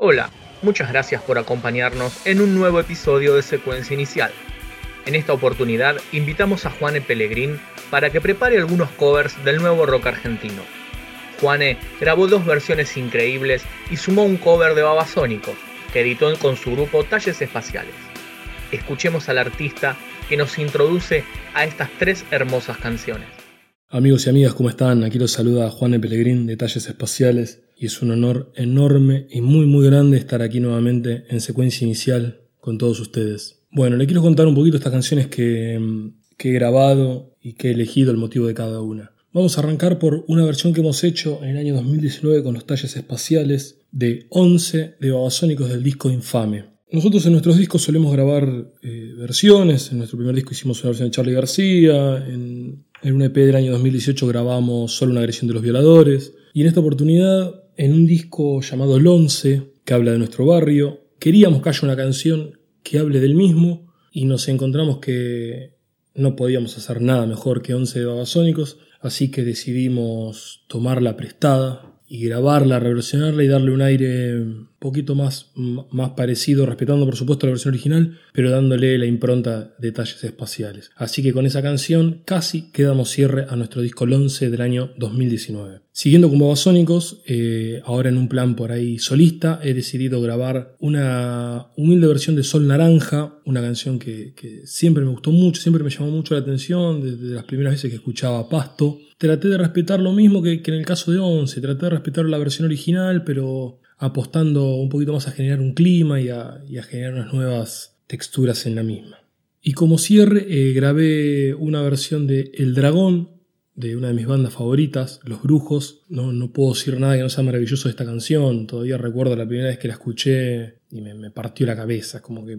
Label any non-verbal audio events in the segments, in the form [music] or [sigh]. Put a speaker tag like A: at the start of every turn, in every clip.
A: Hola, muchas gracias por acompañarnos en un nuevo episodio de Secuencia Inicial. En esta oportunidad invitamos a Juane Pellegrín para que prepare algunos covers del nuevo rock argentino. Juane grabó dos versiones increíbles y sumó un cover de Babasónico, que editó con su grupo Talles Espaciales. Escuchemos al artista que nos introduce a estas tres hermosas canciones.
B: Amigos y amigas, ¿cómo están? Aquí los saluda Juan Pellegrín de Talles Espaciales y es un honor enorme y muy muy grande estar aquí nuevamente en secuencia inicial con todos ustedes. Bueno, le quiero contar un poquito estas canciones que, que he grabado y que he elegido el motivo de cada una. Vamos a arrancar por una versión que hemos hecho en el año 2019 con los talles espaciales de 11 de Babasónicos del disco Infame. Nosotros en nuestros discos solemos grabar eh, versiones. En nuestro primer disco hicimos una versión de Charlie García. En, en un EP del año 2018 grabamos solo una agresión de los violadores. Y en esta oportunidad, en un disco llamado El Once, que habla de nuestro barrio, queríamos que haya una canción que hable del mismo. Y nos encontramos que no podíamos hacer nada mejor que 11 de Babasónicos. Así que decidimos tomarla prestada y grabarla, reversionarla y darle un aire un poquito más, más parecido, respetando por supuesto la versión original, pero dándole la impronta de detalles espaciales. Así que con esa canción casi quedamos cierre a nuestro disco 11 del año 2019. Siguiendo con Babasónicos, eh, ahora en un plan por ahí solista, he decidido grabar una humilde versión de Sol Naranja, una canción que, que siempre me gustó mucho, siempre me llamó mucho la atención desde las primeras veces que escuchaba Pasto traté de respetar lo mismo que, en el caso de Once, traté de respetar la versión original, pero apostando un poquito más a generar un clima y a, generar unas nuevas texturas en la misma. Y como cierre, eh, grabé una versión de El Dragón, de una de mis bandas favoritas, Los Brujos. No, no puedo decir nada que no sea maravilloso de esta canción. Todavía recuerdo la primera vez que la escuché y me, partió la cabeza. Como que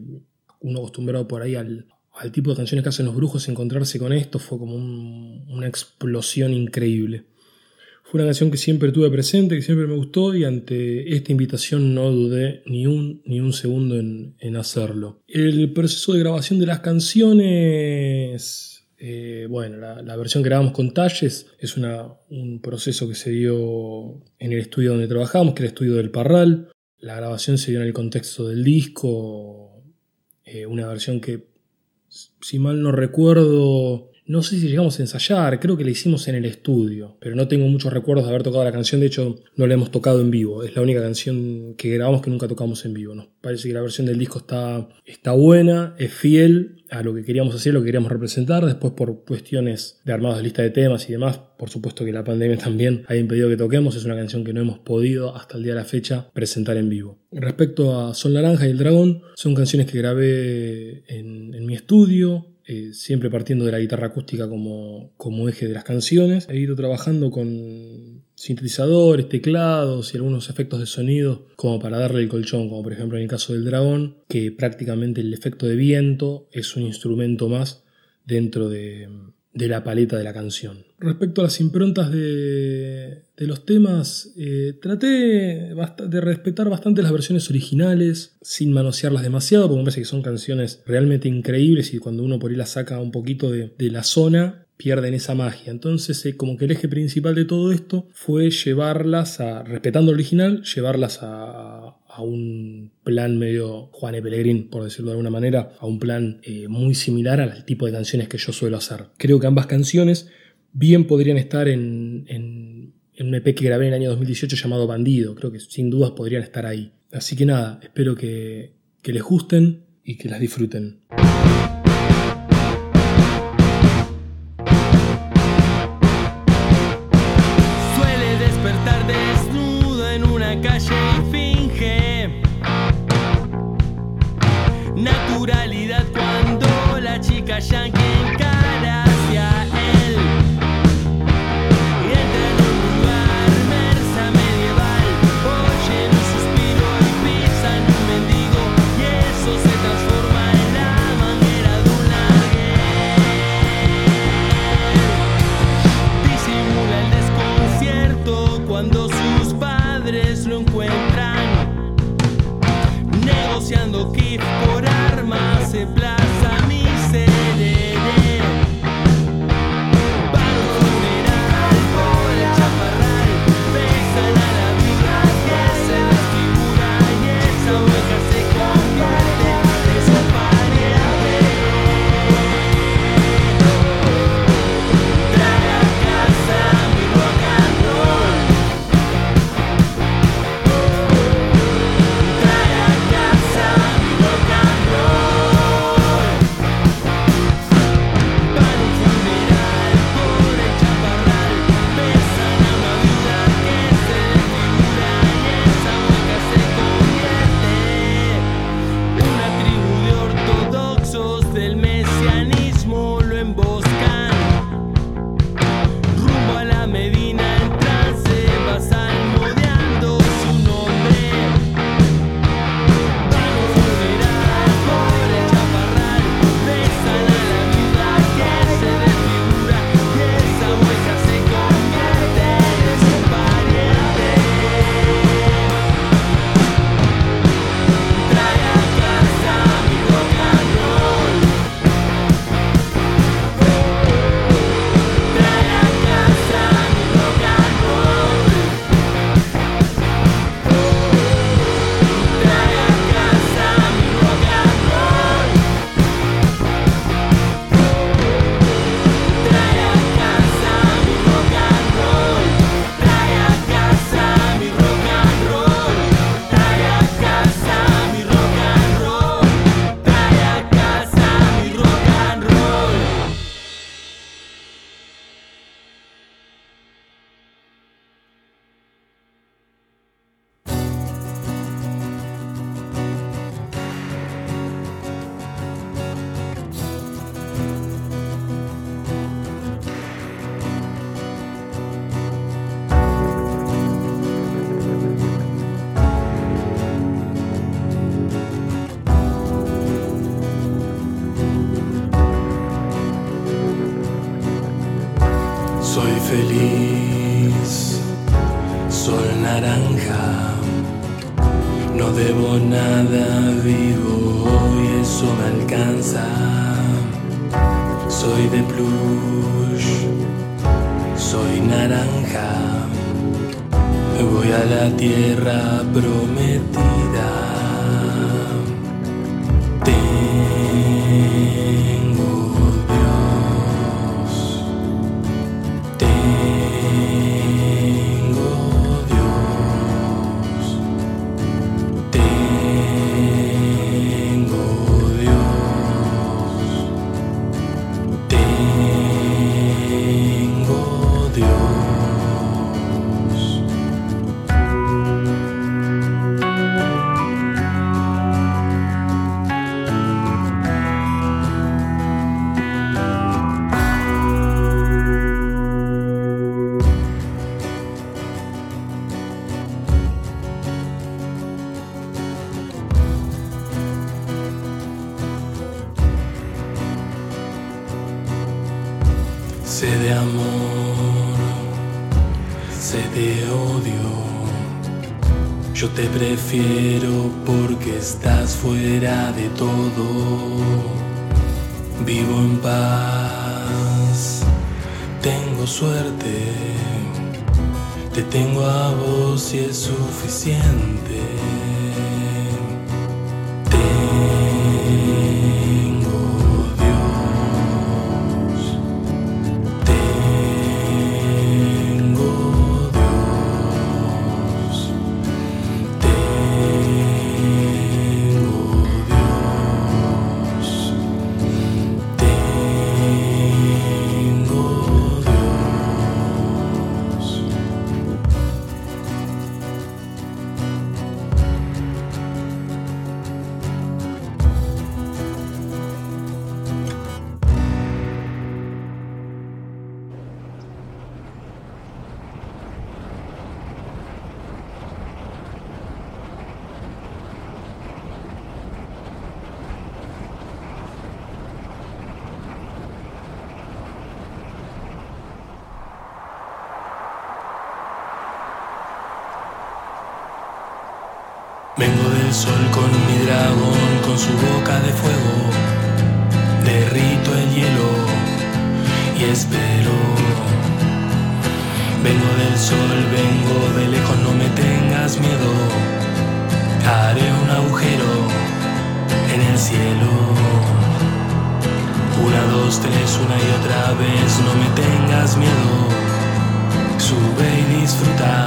B: uno acostumbrado por ahí al tipo de canciones que hacen los brujos, encontrarse con esto fue como una explosión increíble. Fue una canción que siempre tuve presente, que siempre me gustó y ante esta invitación no dudé ni un, ni un segundo en, hacerlo. El proceso de grabación de las canciones, eh, bueno, la, versión que grabamos con Talles es un proceso que se dio en el estudio donde trabajamos, que era el estudio del Parral. La grabación se dio en el contexto del disco, eh, una versión que si mal no recuerdo, no sé si llegamos a ensayar, creo que la hicimos en el estudio, pero no tengo muchos recuerdos de haber tocado la canción, de hecho no la hemos tocado en vivo, es la única canción que grabamos que nunca tocamos en vivo. Nos parece que la versión del disco está, está buena, es fiel a lo que queríamos hacer, lo que queríamos representar, después por cuestiones de armados de lista de temas y demás, por supuesto que la pandemia [laughs] también ha impedido que toquemos, es una canción que no hemos podido hasta el día de la fecha presentar en vivo. Respecto a Sol Naranja y El Dragón, son canciones que grabé en, en mi estudio, eh, siempre partiendo de la guitarra acústica como, como, eje de las canciones. He ido trabajando con sintetizadores, teclados y algunos efectos de sonido como para darle el colchón, como por ejemplo en el caso del dragón, que prácticamente el efecto de viento es un instrumento más dentro de, de la paleta de la canción. Respecto a las improntas de, los temas, eh, traté de respetar bastante las versiones originales, sin manosearlas demasiado, porque me parece que son canciones realmente increíbles y cuando uno por ahí las saca un poquito de, la zona, pierden esa magia. Entonces, eh, como que el eje principal de todo esto fue llevarlas a, respetando el original, llevarlas a, a un plan medio Juan Pellegrín, por decirlo de alguna manera, a un plan eh, muy similar al tipo de canciones que yo suelo hacer. Creo que ambas canciones bien podrían estar en, en, un EP que grabé en el año 2018 llamado Bandido, creo que sin dudas podrían estar ahí. Así que nada, espero que, que les gusten y que las disfruten. negociando kits por armas de plata. De plush, soy naranja. Voy a la tierra prometida. Sé de amor, sé de odio. Yo te prefiero porque estás fuera de todo. Vivo en paz, tengo suerte. Te tengo a vos y es suficiente. Vengo del sol con mi dragón, con su boca de fuego. Derrito el hielo y espero. Vengo del sol, vengo de lejos, no me tengas miedo. Haré un agujero en el cielo. Una, dos, tres, una y otra vez, no me tengas miedo. Sube y disfruta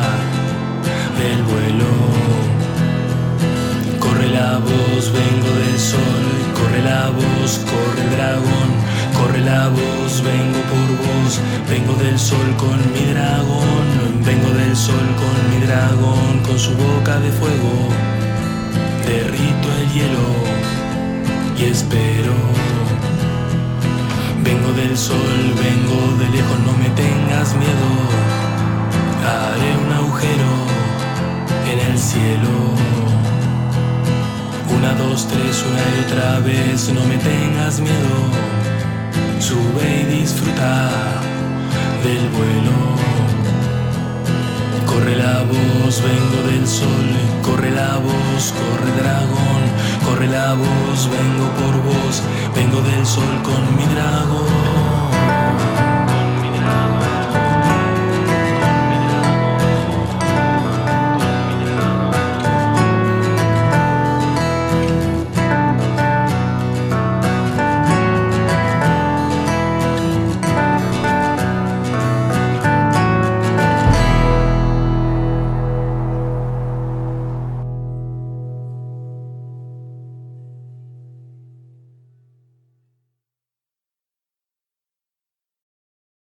B: vengo del sol con mi dragón, vengo del sol con mi dragón, con su boca de fuego, derrito el hielo y espero. Vengo del sol, vengo de lejos, no me tengas miedo, haré un agujero en el cielo. Una, dos, tres, una y otra vez, no me tengas miedo. Sube y disfruta del vuelo. Corre la voz, vengo del sol, corre la voz, corre dragón, corre la voz, vengo por vos, vengo del sol con mi dragón.